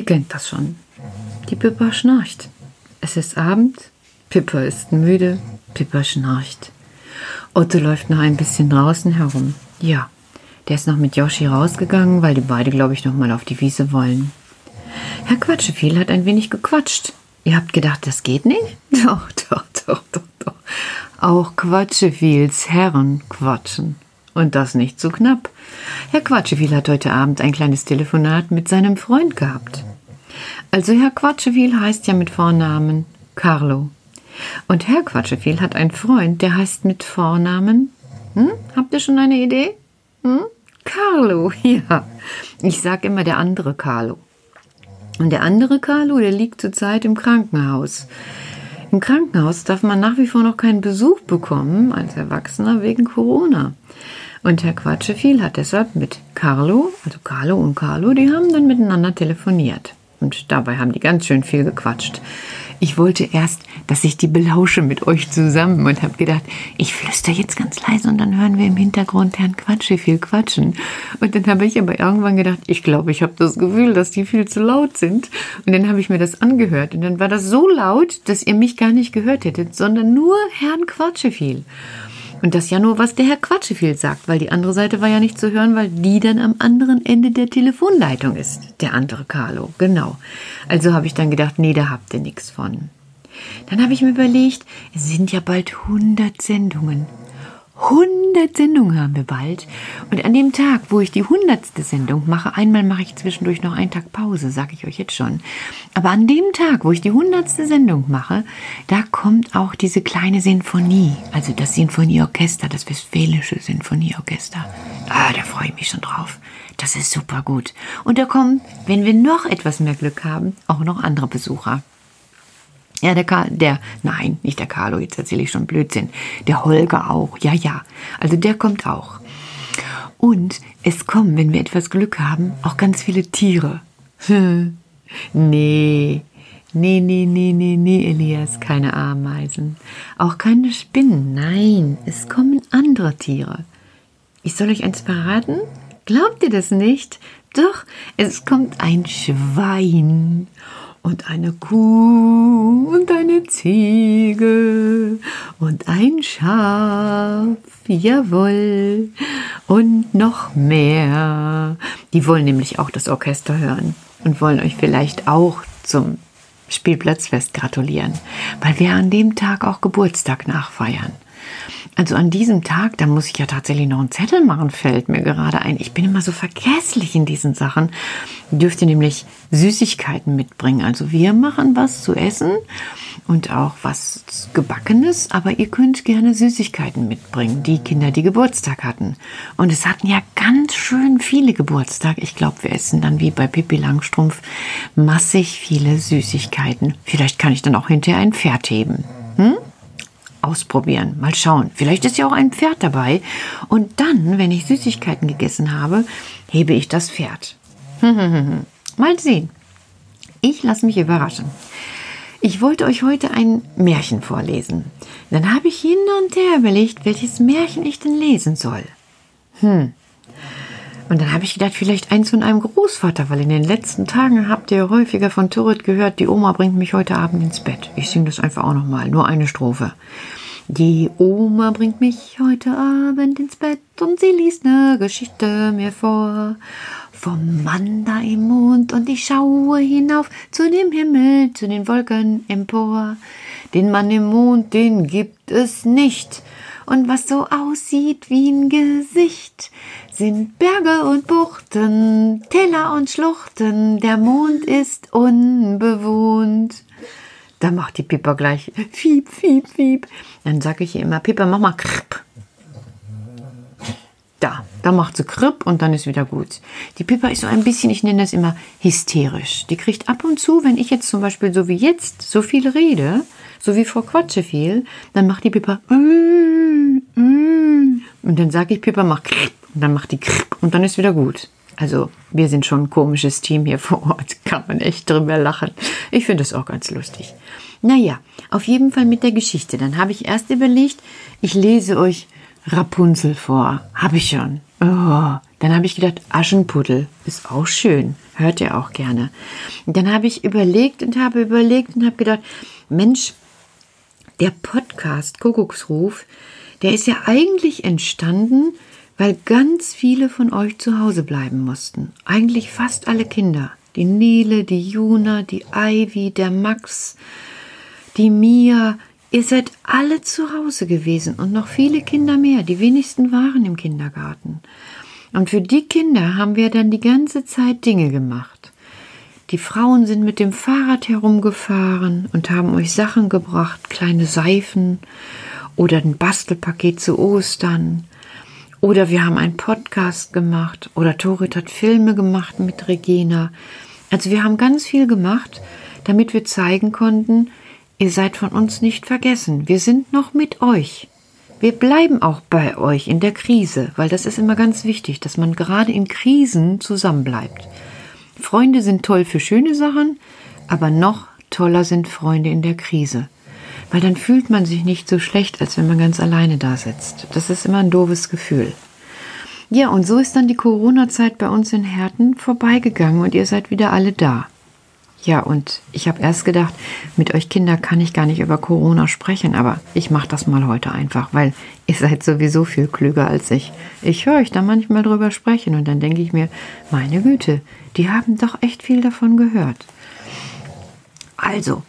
Ihr kennt das schon. Die Pippa schnarcht. Es ist Abend, Pippa ist müde, Pippa schnarcht. Otto läuft noch ein bisschen draußen herum. Ja, der ist noch mit Yoshi rausgegangen, weil die beide, glaube ich, noch mal auf die Wiese wollen. Herr Quatscheviel hat ein wenig gequatscht. Ihr habt gedacht, das geht nicht? Doch, doch, doch, doch, doch. Auch Quatscheviels Herren quatschen. Und das nicht zu knapp. Herr Quatscheviel hat heute Abend ein kleines Telefonat mit seinem Freund gehabt. Also Herr Quatscheviel heißt ja mit Vornamen Carlo. Und Herr Quatscheviel hat einen Freund, der heißt mit Vornamen. Hm? Habt ihr schon eine Idee? Hm? Carlo, ja. Ich sag immer der andere Carlo. Und der andere Carlo, der liegt zurzeit im Krankenhaus. Im Krankenhaus darf man nach wie vor noch keinen Besuch bekommen als Erwachsener wegen Corona. Und Herr Quatscheviel hat deshalb mit Carlo, also Carlo und Carlo, die haben dann miteinander telefoniert. Und dabei haben die ganz schön viel gequatscht. Ich wollte erst, dass ich die belausche mit euch zusammen und habe gedacht, ich flüster jetzt ganz leise und dann hören wir im Hintergrund Herrn Quatsche viel quatschen. Und dann habe ich aber irgendwann gedacht, ich glaube, ich habe das Gefühl, dass die viel zu laut sind. Und dann habe ich mir das angehört und dann war das so laut, dass ihr mich gar nicht gehört hättet, sondern nur Herrn Quatsche viel. Und das ja nur, was der Herr Quatscheviel sagt, weil die andere Seite war ja nicht zu hören, weil die dann am anderen Ende der Telefonleitung ist. Der andere Carlo, genau. Also habe ich dann gedacht, nee, da habt ihr nichts von. Dann habe ich mir überlegt, es sind ja bald 100 Sendungen. 100 Sendungen haben wir bald. Und an dem Tag, wo ich die 100. Sendung mache, einmal mache ich zwischendurch noch einen Tag Pause, sage ich euch jetzt schon. Aber an dem Tag, wo ich die 100. Sendung mache, da kommt auch diese kleine Sinfonie, also das Sinfonieorchester, das Westfälische Sinfonieorchester. Ah, da freue ich mich schon drauf. Das ist super gut. Und da kommen, wenn wir noch etwas mehr Glück haben, auch noch andere Besucher. Ja, der, Karl, der, nein, nicht der Carlo, jetzt erzähle ich schon Blödsinn. Der Holger auch, ja, ja. Also der kommt auch. Und es kommen, wenn wir etwas Glück haben, auch ganz viele Tiere. nee, nee, nee, nee, nee, nee, Elias, keine Ameisen. Auch keine Spinnen, nein, es kommen andere Tiere. Ich soll euch eins verraten? Glaubt ihr das nicht? Doch, es kommt ein Schwein und eine Kuh und eine Ziege und ein Schaf, jawohl, und noch mehr. Die wollen nämlich auch das Orchester hören und wollen euch vielleicht auch zum Spielplatzfest gratulieren, weil wir an dem Tag auch Geburtstag nachfeiern. Also an diesem Tag, da muss ich ja tatsächlich noch einen Zettel machen, fällt mir gerade ein. Ich bin immer so vergesslich in diesen Sachen. Dürft ihr nämlich Süßigkeiten mitbringen. Also wir machen was zu essen und auch was gebackenes, aber ihr könnt gerne Süßigkeiten mitbringen. Die Kinder, die Geburtstag hatten. Und es hatten ja ganz schön viele Geburtstag. Ich glaube, wir essen dann wie bei Pippi Langstrumpf massig viele Süßigkeiten. Vielleicht kann ich dann auch hinterher ein Pferd heben. Hm? Ausprobieren. Mal schauen. Vielleicht ist ja auch ein Pferd dabei. Und dann, wenn ich Süßigkeiten gegessen habe, hebe ich das Pferd. Mal sehen. Ich lasse mich überraschen. Ich wollte euch heute ein Märchen vorlesen. Dann habe ich hin und her überlegt, welches Märchen ich denn lesen soll. Hm. Und dann habe ich gedacht, vielleicht eins von einem Großvater, weil in den letzten Tagen habt ihr häufiger von Turret gehört, die Oma bringt mich heute Abend ins Bett. Ich singe das einfach auch nochmal, nur eine Strophe. Die Oma bringt mich heute Abend ins Bett und sie liest ne Geschichte mir vor. Vom Mann da im Mond und ich schaue hinauf zu dem Himmel, zu den Wolken empor. Den Mann im Mond, den gibt es nicht. Und was so aussieht wie ein Gesicht, sind Berge und Buchten, Täler und Schluchten, der Mond ist unbewohnt. Da macht die Pippa gleich Fiep, Fiep, Fiep. Dann sage ich ihr immer, Pippa, mach mal Kripp. Da, da macht sie Kripp und dann ist wieder gut. Die Pippa ist so ein bisschen, ich nenne das immer hysterisch. Die kriegt ab und zu, wenn ich jetzt zum Beispiel so wie jetzt so viel rede, so wie Frau Quatsche viel, dann macht die Pippa mm, mm. und dann sage ich Pippa, mach Kripp. Und dann macht die Kripp und dann ist wieder gut. Also wir sind schon ein komisches Team hier vor Ort. Kann man echt drüber lachen. Ich finde das auch ganz lustig. Naja, auf jeden Fall mit der Geschichte. Dann habe ich erst überlegt, ich lese euch Rapunzel vor. Habe ich schon. Oh, Dann habe ich gedacht, Aschenputtel ist auch schön, hört ihr auch gerne. Dann habe ich überlegt und habe überlegt und habe gedacht, Mensch, der Podcast Kuckucksruf, der ist ja eigentlich entstanden, weil ganz viele von euch zu Hause bleiben mussten. Eigentlich fast alle Kinder. Die Nele, die Juna, die Ivy, der Max, die Mia. Ihr seid alle zu Hause gewesen und noch viele Kinder mehr. Die wenigsten waren im Kindergarten. Und für die Kinder haben wir dann die ganze Zeit Dinge gemacht. Die Frauen sind mit dem Fahrrad herumgefahren und haben euch Sachen gebracht, kleine Seifen oder ein Bastelpaket zu Ostern. Oder wir haben einen Podcast gemacht oder Torit hat Filme gemacht mit Regina. Also wir haben ganz viel gemacht, damit wir zeigen konnten, ihr seid von uns nicht vergessen. Wir sind noch mit euch. Wir bleiben auch bei euch in der Krise, weil das ist immer ganz wichtig, dass man gerade in Krisen zusammenbleibt. Freunde sind toll für schöne Sachen, aber noch toller sind Freunde in der Krise. Weil dann fühlt man sich nicht so schlecht, als wenn man ganz alleine da sitzt. Das ist immer ein doofes Gefühl. Ja, und so ist dann die Corona-Zeit bei uns in Herten vorbeigegangen und ihr seid wieder alle da. Ja, und ich habe erst gedacht, mit euch Kinder kann ich gar nicht über Corona sprechen, aber ich mache das mal heute einfach, weil ihr seid sowieso viel klüger als ich. Ich höre euch da manchmal drüber sprechen und dann denke ich mir, meine Güte, die haben doch echt viel davon gehört. Also,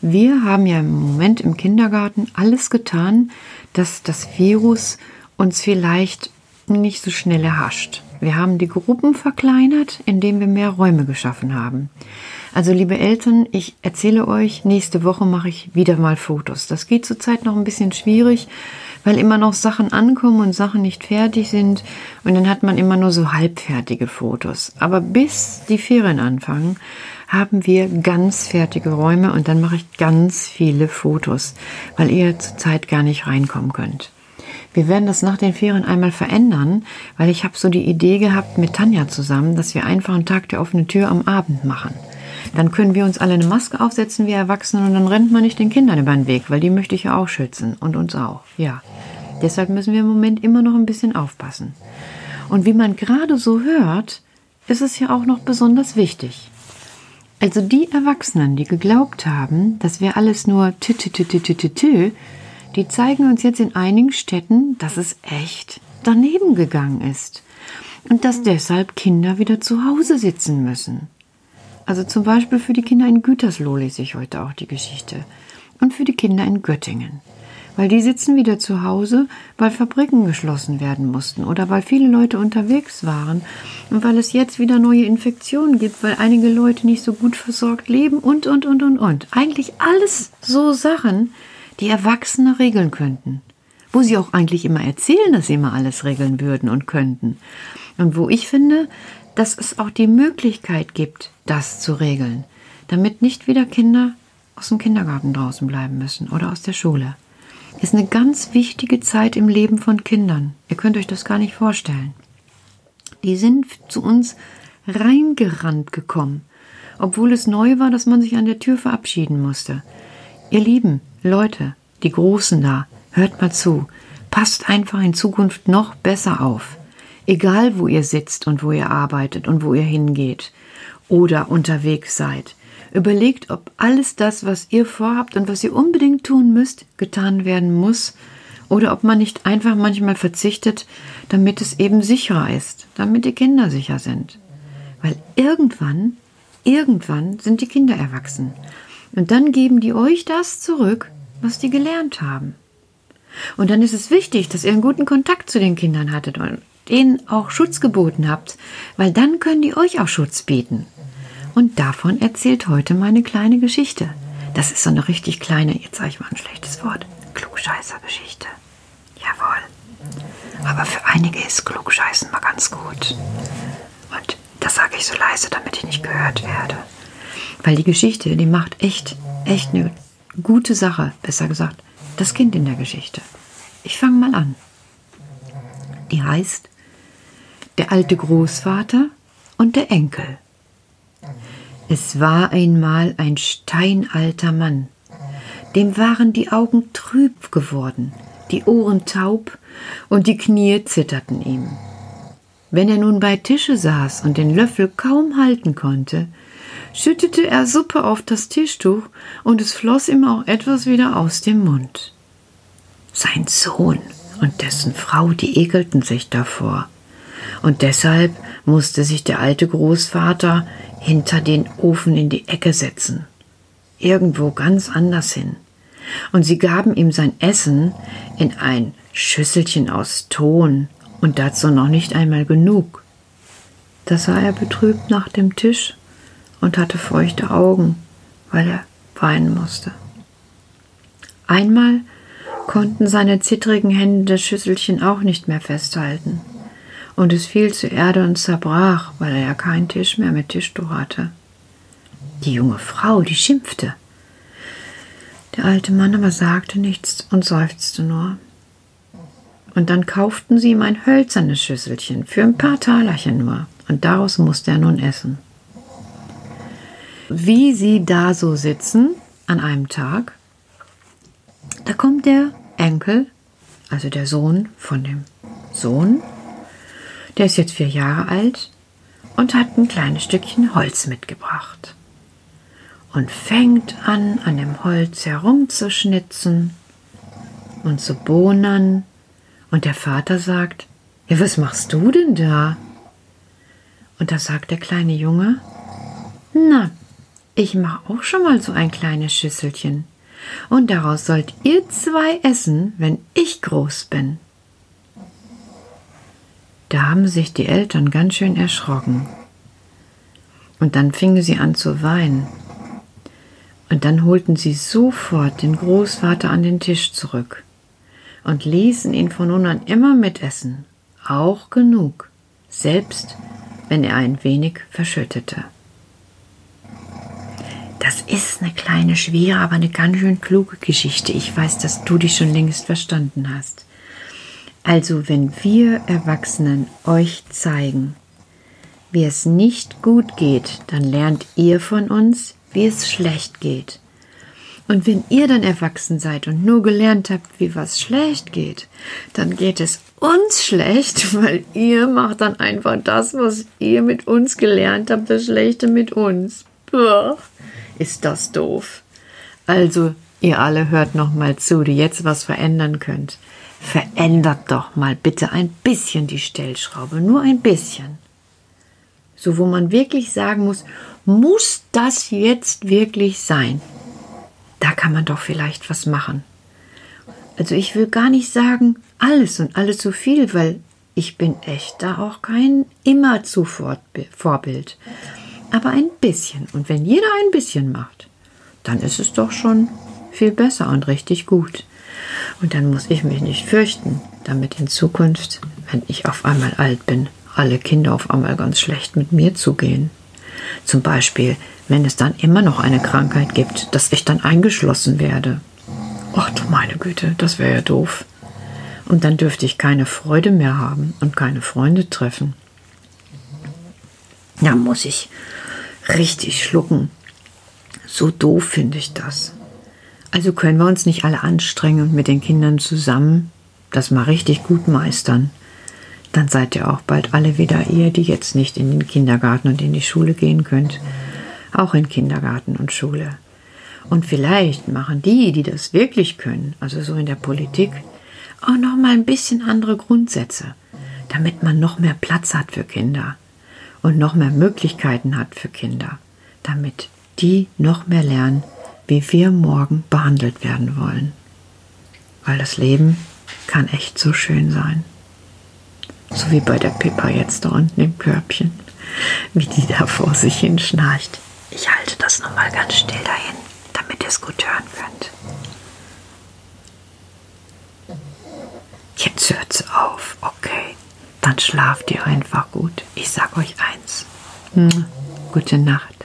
wir haben ja im Moment im Kindergarten alles getan, dass das Virus uns vielleicht nicht so schnell erhascht. Wir haben die Gruppen verkleinert, indem wir mehr Räume geschaffen haben. Also liebe Eltern, ich erzähle euch, nächste Woche mache ich wieder mal Fotos. Das geht zurzeit noch ein bisschen schwierig, weil immer noch Sachen ankommen und Sachen nicht fertig sind und dann hat man immer nur so halbfertige Fotos. Aber bis die Ferien anfangen, haben wir ganz fertige Räume und dann mache ich ganz viele Fotos, weil ihr zurzeit gar nicht reinkommen könnt. Wir werden das nach den Ferien einmal verändern, weil ich habe so die Idee gehabt mit Tanja zusammen, dass wir einfach einen Tag der offenen Tür am Abend machen. Dann können wir uns alle eine Maske aufsetzen wie Erwachsene und dann rennt man nicht den Kindern über den Weg, weil die möchte ich ja auch schützen und uns auch. Ja. Deshalb müssen wir im Moment immer noch ein bisschen aufpassen. Und wie man gerade so hört, ist es ja auch noch besonders wichtig. Also die Erwachsenen, die geglaubt haben, dass wir alles nur tü tü tü tü tü tü, die zeigen uns jetzt in einigen Städten, dass es echt daneben gegangen ist und dass deshalb Kinder wieder zu Hause sitzen müssen. Also zum Beispiel für die Kinder in Gütersloh lese ich heute auch die Geschichte. Und für die Kinder in Göttingen. Weil die sitzen wieder zu Hause, weil Fabriken geschlossen werden mussten oder weil viele Leute unterwegs waren und weil es jetzt wieder neue Infektionen gibt, weil einige Leute nicht so gut versorgt leben und, und, und, und, und. Eigentlich alles so Sachen, die Erwachsene regeln könnten. Wo sie auch eigentlich immer erzählen, dass sie immer alles regeln würden und könnten. Und wo ich finde, dass es auch die Möglichkeit gibt, das zu regeln, damit nicht wieder Kinder aus dem Kindergarten draußen bleiben müssen oder aus der Schule. Ist eine ganz wichtige Zeit im Leben von Kindern. Ihr könnt euch das gar nicht vorstellen. Die sind zu uns reingerannt gekommen, obwohl es neu war, dass man sich an der Tür verabschieden musste. Ihr Lieben, Leute, die Großen da, hört mal zu, passt einfach in Zukunft noch besser auf. Egal, wo ihr sitzt und wo ihr arbeitet und wo ihr hingeht oder unterwegs seid. Überlegt, ob alles das, was ihr vorhabt und was ihr unbedingt tun müsst, getan werden muss oder ob man nicht einfach manchmal verzichtet, damit es eben sicherer ist, damit die Kinder sicher sind. Weil irgendwann, irgendwann sind die Kinder erwachsen. Und dann geben die euch das zurück, was die gelernt haben. Und dann ist es wichtig, dass ihr einen guten Kontakt zu den Kindern hattet denen auch Schutz geboten habt, weil dann können die euch auch Schutz bieten. Und davon erzählt heute meine kleine Geschichte. Das ist so eine richtig kleine, jetzt sage ich mal ein schlechtes Wort, Klugscheißer-Geschichte. Jawohl. Aber für einige ist Klugscheißen mal ganz gut. Und das sage ich so leise, damit ich nicht gehört werde. Weil die Geschichte, die macht echt, echt eine gute Sache, besser gesagt, das Kind in der Geschichte. Ich fange mal an. Die heißt Der alte Großvater und der Enkel. Es war einmal ein steinalter Mann. Dem waren die Augen trüb geworden, die Ohren taub und die Knie zitterten ihm. Wenn er nun bei Tische saß und den Löffel kaum halten konnte, schüttete er Suppe auf das Tischtuch und es floss ihm auch etwas wieder aus dem Mund. Sein Sohn und dessen Frau, die ekelten sich davor. Und deshalb musste sich der alte Großvater hinter den Ofen in die Ecke setzen. Irgendwo ganz anders hin. Und sie gaben ihm sein Essen in ein Schüsselchen aus Ton und dazu noch nicht einmal genug. Da sah er betrübt nach dem Tisch und hatte feuchte Augen, weil er weinen musste. Einmal konnten seine zittrigen Hände das Schüsselchen auch nicht mehr festhalten, und es fiel zur Erde und zerbrach, weil er ja keinen Tisch mehr mit Tischtuch hatte. Die junge Frau, die schimpfte. Der alte Mann aber sagte nichts und seufzte nur. Und dann kauften sie ihm ein hölzernes Schüsselchen für ein paar Talerchen nur, und daraus musste er nun essen. Wie sie da so sitzen an einem Tag, da kommt der Enkel, also der Sohn von dem Sohn, der ist jetzt vier Jahre alt und hat ein kleines Stückchen Holz mitgebracht und fängt an, an dem Holz herumzuschnitzen und zu bohnern und der Vater sagt, ja, was machst du denn da? Und da sagt der kleine Junge, na, ich mache auch schon mal so ein kleines Schüsselchen. Und daraus sollt ihr zwei essen, wenn ich groß bin. Da haben sich die Eltern ganz schön erschrocken. Und dann fingen sie an zu weinen. Und dann holten sie sofort den Großvater an den Tisch zurück und ließen ihn von nun an immer mitessen, auch genug, selbst wenn er ein wenig verschüttete. Das ist eine kleine, schwere, aber eine ganz schön kluge Geschichte. Ich weiß, dass du die schon längst verstanden hast. Also, wenn wir Erwachsenen euch zeigen, wie es nicht gut geht, dann lernt ihr von uns, wie es schlecht geht. Und wenn ihr dann erwachsen seid und nur gelernt habt, wie was schlecht geht, dann geht es uns schlecht, weil ihr macht dann einfach das, was ihr mit uns gelernt habt, das Schlechte mit uns. Puh, ist das doof. Also, ihr alle hört noch mal zu, die jetzt was verändern könnt. Verändert doch mal bitte ein bisschen die Stellschraube, nur ein bisschen. So, wo man wirklich sagen muss, muss das jetzt wirklich sein? da kann man doch vielleicht was machen. Also ich will gar nicht sagen alles und alles zu viel, weil ich bin echt da auch kein immerzu Vorbild. Aber ein bisschen. Und wenn jeder ein bisschen macht, dann ist es doch schon viel besser und richtig gut. Und dann muss ich mich nicht fürchten, damit in Zukunft, wenn ich auf einmal alt bin, alle Kinder auf einmal ganz schlecht mit mir zugehen. Zum Beispiel, wenn es dann immer noch eine Krankheit gibt, dass ich dann eingeschlossen werde. Ach du meine Güte, das wäre ja doof. Und dann dürfte ich keine Freude mehr haben und keine Freunde treffen. Da muss ich richtig schlucken. So doof finde ich das. Also können wir uns nicht alle anstrengen und mit den Kindern zusammen das mal richtig gut meistern. Dann seid ihr auch bald alle wieder ihr, die jetzt nicht in den Kindergarten und in die Schule gehen könnt auch in Kindergarten und Schule. Und vielleicht machen die, die das wirklich können, also so in der Politik, auch noch mal ein bisschen andere Grundsätze, damit man noch mehr Platz hat für Kinder und noch mehr Möglichkeiten hat für Kinder, damit die noch mehr lernen, wie wir morgen behandelt werden wollen. Weil das Leben kann echt so schön sein. So wie bei der Pippa jetzt da unten im Körbchen, wie die da vor sich hin schnarcht. Ich halte das nochmal ganz still dahin, damit ihr es gut hören könnt. Jetzt hört's auf, okay. Dann schlaft ihr einfach gut. Ich sag euch eins. Hm. Gute Nacht.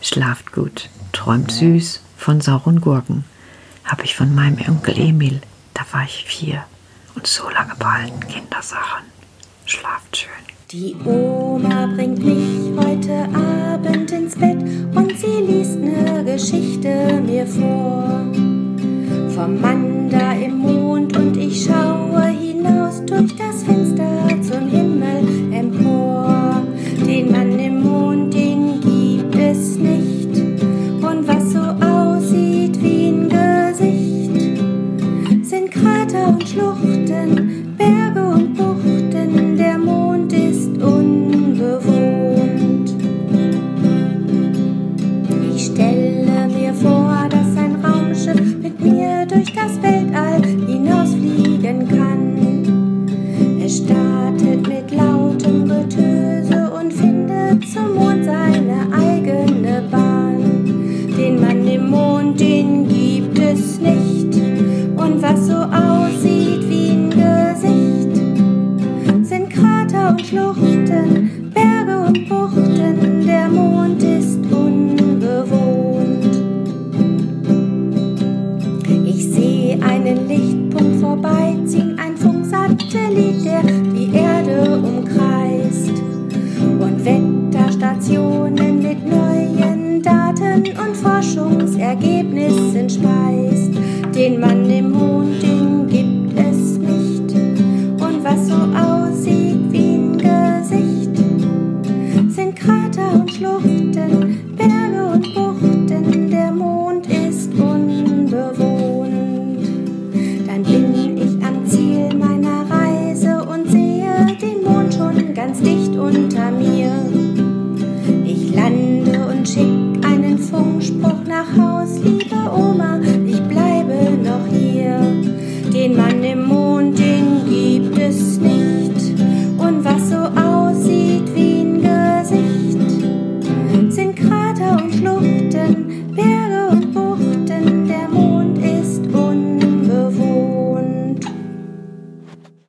Schlaft gut. Träumt süß von sauren Gurken. Habe ich von meinem Onkel Emil. Da war ich vier. Und so lange behalten Kindersachen. Schlaft schön. Die Oma bringt mich heute Abend ins Bett und sie liest ne Geschichte mir vor. Vom Mann believe.